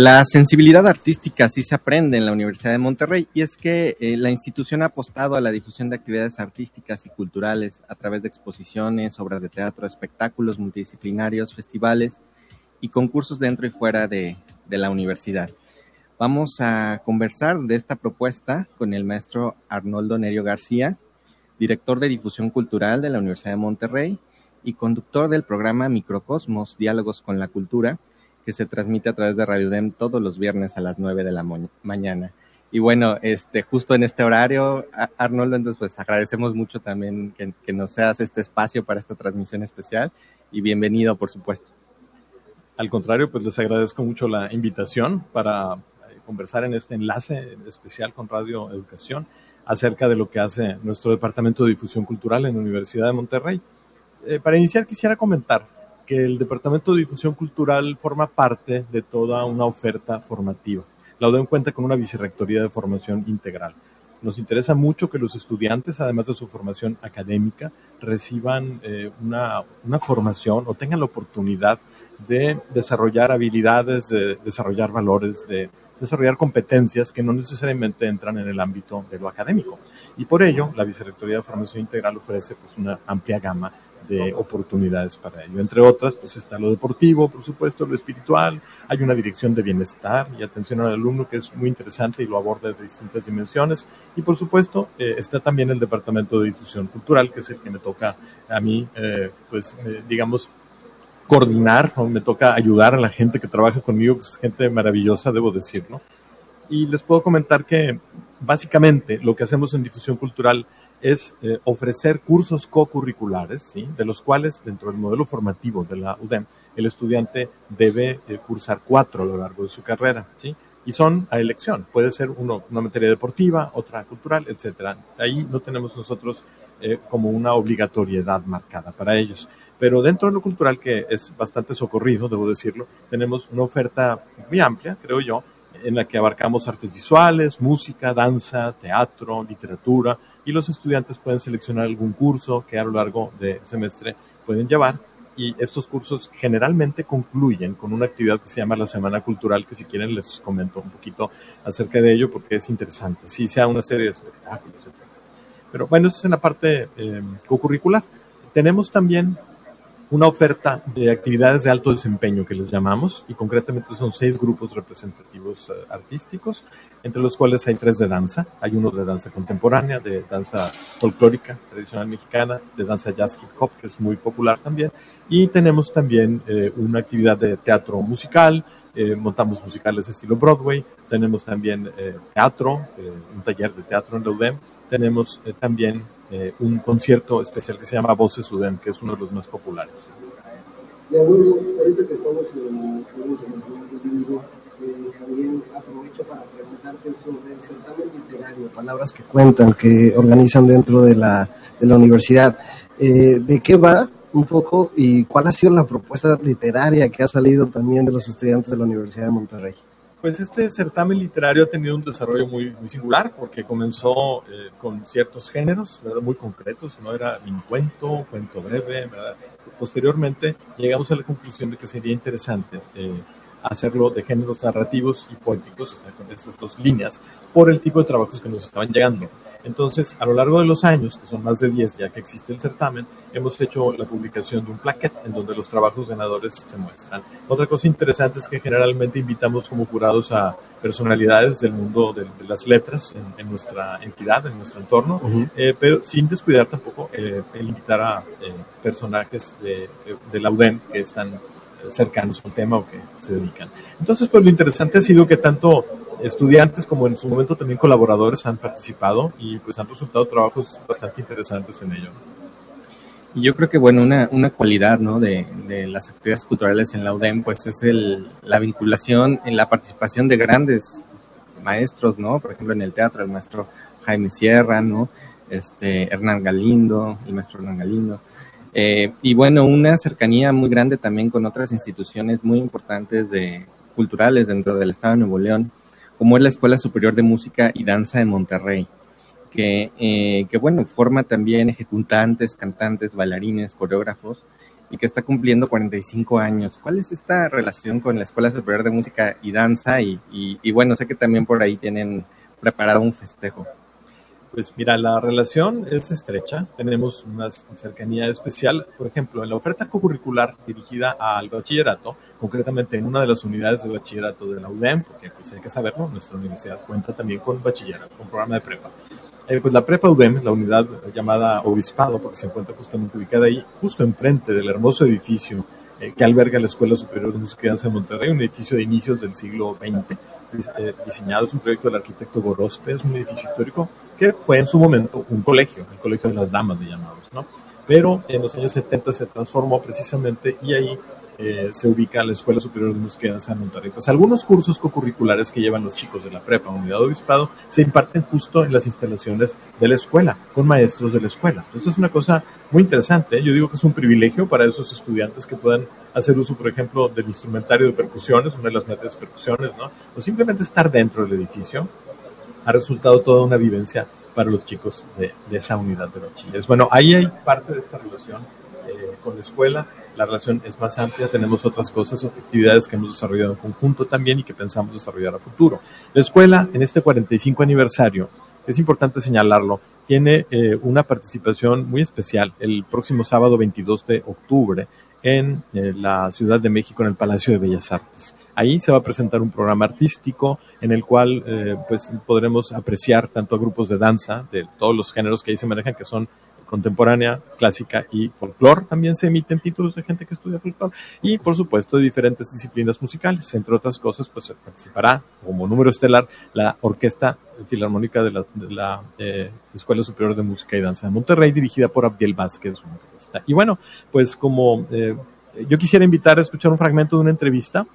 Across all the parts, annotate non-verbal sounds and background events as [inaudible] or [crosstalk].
La sensibilidad artística sí se aprende en la Universidad de Monterrey y es que eh, la institución ha apostado a la difusión de actividades artísticas y culturales a través de exposiciones, obras de teatro, espectáculos multidisciplinarios, festivales y concursos dentro y fuera de, de la universidad. Vamos a conversar de esta propuesta con el maestro Arnoldo Nerio García, director de difusión cultural de la Universidad de Monterrey y conductor del programa Microcosmos, Diálogos con la Cultura, que se transmite a través de Radio Dem todos los viernes a las 9 de la mañana. Y bueno, este, justo en este horario, Arnoldo, entonces pues agradecemos mucho también que, que nos seas este espacio para esta transmisión especial y bienvenido, por supuesto. Al contrario, pues les agradezco mucho la invitación para eh, conversar en este enlace especial con Radio Educación acerca de lo que hace nuestro Departamento de Difusión Cultural en la Universidad de Monterrey. Eh, para iniciar, quisiera comentar que el Departamento de Difusión Cultural forma parte de toda una oferta formativa. La UDEM cuenta con una vicerrectoría de formación integral. Nos interesa mucho que los estudiantes, además de su formación académica, reciban eh, una, una, formación o tengan la oportunidad de desarrollar habilidades, de desarrollar valores, de desarrollar competencias que no necesariamente entran en el ámbito de lo académico. Y por ello, la Vicerrectoría de Formación Integral ofrece pues, una amplia gama de oportunidades para ello. Entre otras, pues está lo deportivo, por supuesto, lo espiritual, hay una dirección de bienestar y atención al alumno que es muy interesante y lo aborda desde distintas dimensiones. Y por supuesto, eh, está también el departamento de difusión cultural, que es el que me toca a mí, eh, pues, eh, digamos, coordinar, o me toca ayudar a la gente que trabaja conmigo, que es gente maravillosa, debo decirlo. Y les puedo comentar que básicamente lo que hacemos en difusión cultural es eh, ofrecer cursos co-curriculares, ¿sí? de los cuales dentro del modelo formativo de la UDEM el estudiante debe eh, cursar cuatro a lo largo de su carrera, ¿sí? y son a elección. Puede ser una materia deportiva, otra cultural, etc. Ahí no tenemos nosotros eh, como una obligatoriedad marcada para ellos. Pero dentro de lo cultural, que es bastante socorrido, debo decirlo, tenemos una oferta muy amplia, creo yo, en la que abarcamos artes visuales, música, danza, teatro, literatura, y los estudiantes pueden seleccionar algún curso que a lo largo del semestre pueden llevar. Y estos cursos generalmente concluyen con una actividad que se llama la Semana Cultural, que si quieren les comento un poquito acerca de ello porque es interesante. Sí, sea una serie de espectáculos, etc. Pero bueno, eso es en la parte eh, co-curricular. Tenemos también una oferta de actividades de alto desempeño que les llamamos, y concretamente son seis grupos representativos eh, artísticos, entre los cuales hay tres de danza. Hay uno de danza contemporánea, de danza folclórica tradicional mexicana, de danza jazz hip hop, que es muy popular también, y tenemos también eh, una actividad de teatro musical, eh, montamos musicales estilo Broadway, tenemos también teatro, un taller de teatro en la UDEM, tenemos también eh, un concierto especial que se llama Voces UDEM, que es uno de los más populares. Y ahorita que estamos en el Internacional eh, también aprovecho para preguntarte sobre el certamen literario, palabras que cuentan, que organizan dentro de la, de la universidad. Eh, ¿De qué va un poco y cuál ha sido la propuesta literaria que ha salido también de los estudiantes de la Universidad de Monterrey? Pues este certamen literario ha tenido un desarrollo muy, muy singular porque comenzó eh, con ciertos géneros ¿verdad? muy concretos, no era un cuento, cuento breve, ¿verdad? Posteriormente llegamos a la conclusión de que sería interesante eh, hacerlo de géneros narrativos y poéticos, o sea, con estas dos líneas, por el tipo de trabajos que nos estaban llegando. Entonces, a lo largo de los años, que son más de 10 ya que existe el certamen, hemos hecho la publicación de un plaquet en donde los trabajos ganadores se muestran. Otra cosa interesante es que generalmente invitamos como jurados a personalidades del mundo de, las letras en, nuestra entidad, en nuestro entorno, eh, pero sin descuidar tampoco eh, el invitar a eh, personajes de, de, la UDEM que están cercanos al tema o que se dedican. Entonces, pues lo interesante ha sido que tanto estudiantes como en su momento también colaboradores han participado y pues han resultado trabajos bastante interesantes en ello. Y yo creo que, bueno, una, una cualidad ¿no? de, de, las actividades culturales en la UDEM, pues es el, la vinculación en la participación de grandes maestros, ¿no? Por ejemplo, en el teatro, el maestro Jaime Sierra, ¿no? Este, Hernán Galindo, el maestro Hernán Galindo. Eh, y bueno, una cercanía muy grande también con otras instituciones muy importantes de, culturales dentro del Estado de Nuevo León como es la Escuela Superior de Música y Danza de Monterrey, que, eh, que bueno, forma también ejecutantes, cantantes, bailarines, coreógrafos, y que está cumpliendo 45 años. ¿Cuál es esta relación con la Escuela Superior de Música y Danza? Y, y bueno, sé que también por ahí tienen preparado un festejo. Pues mira, la relación es estrecha, tenemos una cercanía especial, por ejemplo, en la oferta curricular dirigida al bachillerato, concretamente en una de las unidades de bachillerato de la UDEM, porque pues hay que saberlo, nuestra universidad cuenta también con bachillerato, con programa de prepa. Eh, pues la prepa UDEM, la unidad llamada Obispado, porque se encuentra justamente ubicada ahí, justo enfrente del hermoso edificio eh, que alberga la Escuela Superior de Música y Danza de Monterrey, un edificio de inicios del siglo XX, eh, diseñado, es un proyecto del arquitecto Gorospe, es un edificio histórico que fue en su momento un colegio, el colegio de las damas, de llamados, ¿no? Pero en los años 70 se transformó precisamente y ahí eh, se ubica la Escuela Superior de Música y Danza de Monterrey. Pues algunos cursos co-curriculares que llevan los chicos de la prepa, unidad de obispado, se imparten justo en las instalaciones de la escuela, con maestros de la escuela. Entonces es una cosa muy interesante. ¿eh? Yo digo que es un privilegio para esos estudiantes que puedan hacer uso, por ejemplo, del instrumentario de percusiones, una de las metas de percusiones, ¿no? O simplemente estar dentro del edificio. Ha resultado toda una vivencia para los chicos de, esa unidad de bachilleres. Bueno, ahí hay parte de esta relación eh, con la escuela la relación es más amplia, tenemos otras cosas, actividades que hemos desarrollado en conjunto también y que pensamos desarrollar a futuro. La escuela, en este 45 aniversario, es importante señalarlo, tiene eh, una participación muy especial el próximo sábado 22 de octubre en eh, la Ciudad de México, en el Palacio de Bellas Artes. Ahí se va a presentar un programa artístico en el cual eh, pues podremos apreciar tanto a grupos de danza de todos los géneros que ahí se manejan, que son contemporánea, clásica y folclore. También se emiten títulos de gente que estudia folclore y, por supuesto, de diferentes disciplinas musicales. Entre otras cosas, pues participará como número estelar la Orquesta Filarmónica de la, eh, Escuela Superior de Música y Danza de Monterrey, dirigida por Abdiel Vázquez. Y bueno, pues como eh, yo quisiera invitar a escuchar un fragmento de una entrevista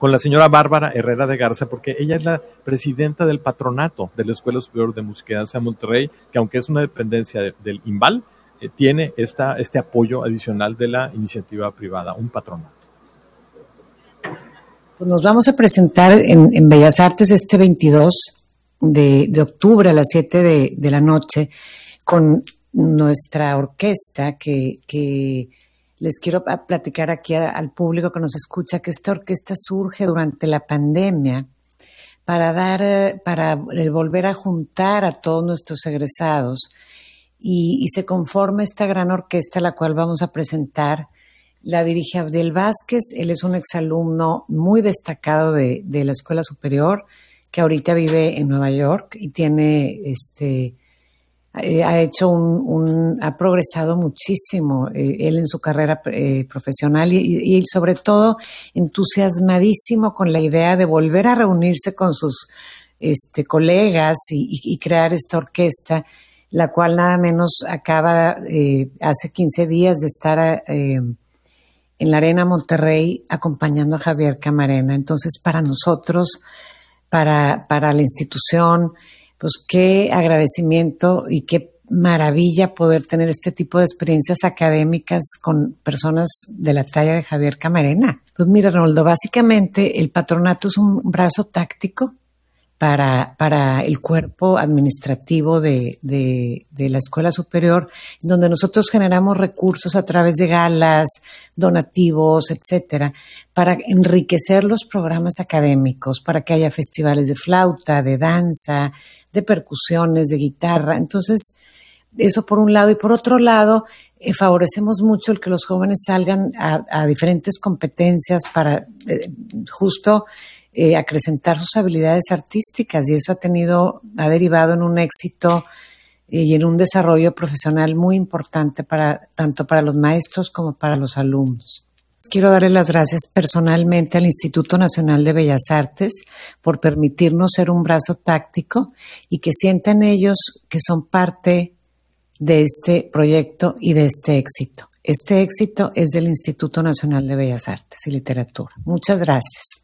con la señora Bárbara Herrera de Garza, porque ella es la presidenta del patronato de la Escuela Superior de Música de Monterrey, que aunque es una dependencia del IMBAL, eh, tiene esta, este apoyo adicional de la iniciativa privada, un patronato. Pues nos vamos a presentar en, Bellas Artes este 22 de, octubre a las 7 de, la noche con nuestra orquesta que, que les quiero platicar aquí al público que nos escucha que esta orquesta surge durante la pandemia para dar, eh, para volver a juntar a todos nuestros egresados y, se conforma esta gran orquesta la cual vamos a presentar. La dirige Abdel Vázquez, él es un exalumno muy destacado de, de la Escuela Superior que ahorita vive en Nueva York y tiene este eh, ha hecho un, ha progresado muchísimo eh, él en su carrera eh, profesional y, sobre todo entusiasmadísimo con la idea de volver a reunirse con sus este, colegas y, crear esta orquesta, la cual nada menos acaba hace 15 días de estar en la Arena Monterrey acompañando a Javier Camarena. Entonces, para nosotros, para, para la institución, pues qué agradecimiento y qué maravilla poder tener este tipo de experiencias académicas con personas de la talla de Javier Camarena. Pues mira, Ronaldo, básicamente el patronato es un brazo táctico para, para el cuerpo administrativo de, de, de, la escuela superior, donde nosotros generamos recursos a través de galas, donativos, etcétera, para enriquecer los programas académicos, para que haya festivales de flauta, de danza, de percusiones, de guitarra. Entonces, eso por un lado. Y por otro lado, eh, favorecemos mucho el que los jóvenes salgan a, diferentes competencias para eh, justo eh, acrecentar sus habilidades artísticas y eso ha tenido, ha derivado en un éxito y en un desarrollo profesional muy importante para tanto para los maestros como para los alumnos. Quiero darle las gracias personalmente al Instituto Nacional de Bellas Artes por permitirnos ser un brazo táctico y que sientan ellos que son parte de este proyecto y de este éxito. Este éxito es del Instituto Nacional de Bellas Artes y Literatura. Muchas gracias.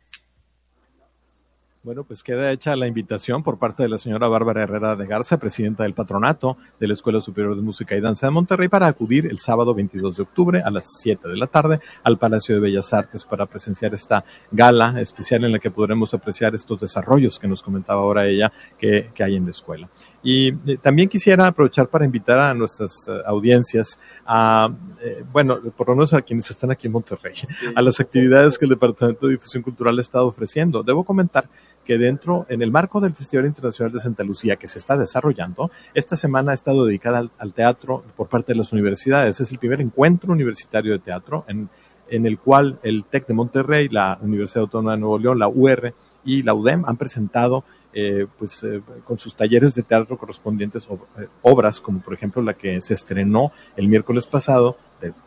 Bueno, pues queda hecha la invitación por parte de la señora Bárbara Herrera de Garza, presidenta del patronato de la Escuela Superior de Música y Danza de Monterrey, para acudir el sábado 22 de octubre a las 7 de la tarde al Palacio de Bellas Artes para presenciar esta gala especial en la que podremos apreciar estos desarrollos que nos comentaba ahora ella que, que hay en la escuela. Y eh, también quisiera aprovechar para invitar a nuestras eh, audiencias a, eh, bueno, por lo menos a quienes están aquí en Monterrey, a las actividades que el Departamento de Difusión Cultural ha estado ofreciendo. Debo comentar que dentro, en el marco del Festival Internacional de Santa Lucía que se está desarrollando, esta semana ha estado dedicada al, teatro por parte de las universidades. Es el primer encuentro universitario de teatro en, en el cual el TEC de Monterrey, la Universidad Autónoma de Nuevo León, la UR y la UDEM han presentado eh, pues, eh, con sus talleres de teatro correspondientes eh, obras, como por ejemplo la que se estrenó el miércoles pasado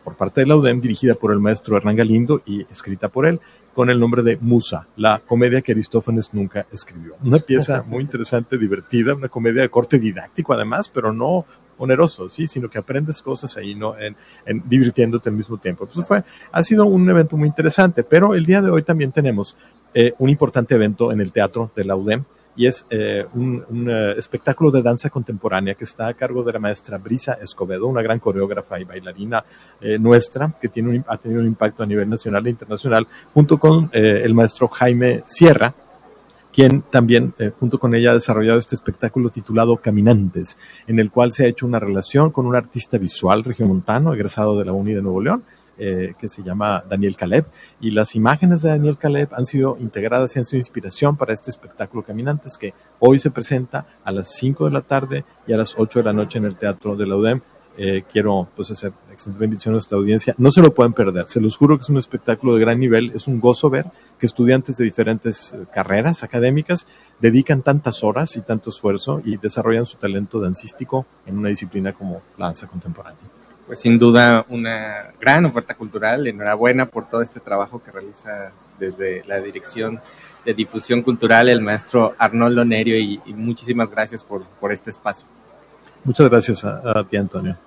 por parte de la UDEM, dirigida por el maestro Hernán Galindo y escrita por él, con el nombre de Musa, la comedia que Aristófanes nunca escribió. Una pieza [laughs] muy interesante, divertida, una comedia de corte didáctico además, pero no oneroso, ¿sí? sino que aprendes cosas ahí, ¿no? En, divirtiéndote al mismo tiempo. Entonces fue, ha sido un evento muy interesante, pero el día de hoy también tenemos un importante evento en el teatro de la UDEM, y es eh, un, eh, espectáculo de danza contemporánea que está a cargo de la maestra Brisa Escobedo, una gran coreógrafa y bailarina eh, nuestra que tiene ha tenido un impacto a nivel nacional e internacional, junto con el maestro Jaime Sierra, quien también junto con ella ha desarrollado este espectáculo titulado Caminantes, en el cual se ha hecho una relación con un artista visual regiomontano, egresado de la UNI de Nuevo León, eh, que se llama Daniel Caleb. Y las imágenes de Daniel Caleb han sido integradas y han sido inspiración para este espectáculo Caminantes que hoy se presenta a las 5 de la tarde y a las 8 de la noche en el Teatro de la UDEM. Eh, quiero pues hacer extender bendición a esta audiencia. No se lo pueden perder. Se los juro que es un espectáculo de gran nivel. Es un gozo ver que estudiantes de diferentes eh, carreras académicas dedican tantas horas y tanto esfuerzo y desarrollan su talento dancístico en una disciplina como la danza contemporánea pues sin duda una gran oferta cultural. Enhorabuena por todo este trabajo que realiza desde la Dirección de Difusión Cultural el maestro Arnoldo Nerio y, muchísimas gracias por, por, este espacio. Muchas gracias a, a ti, Antonio.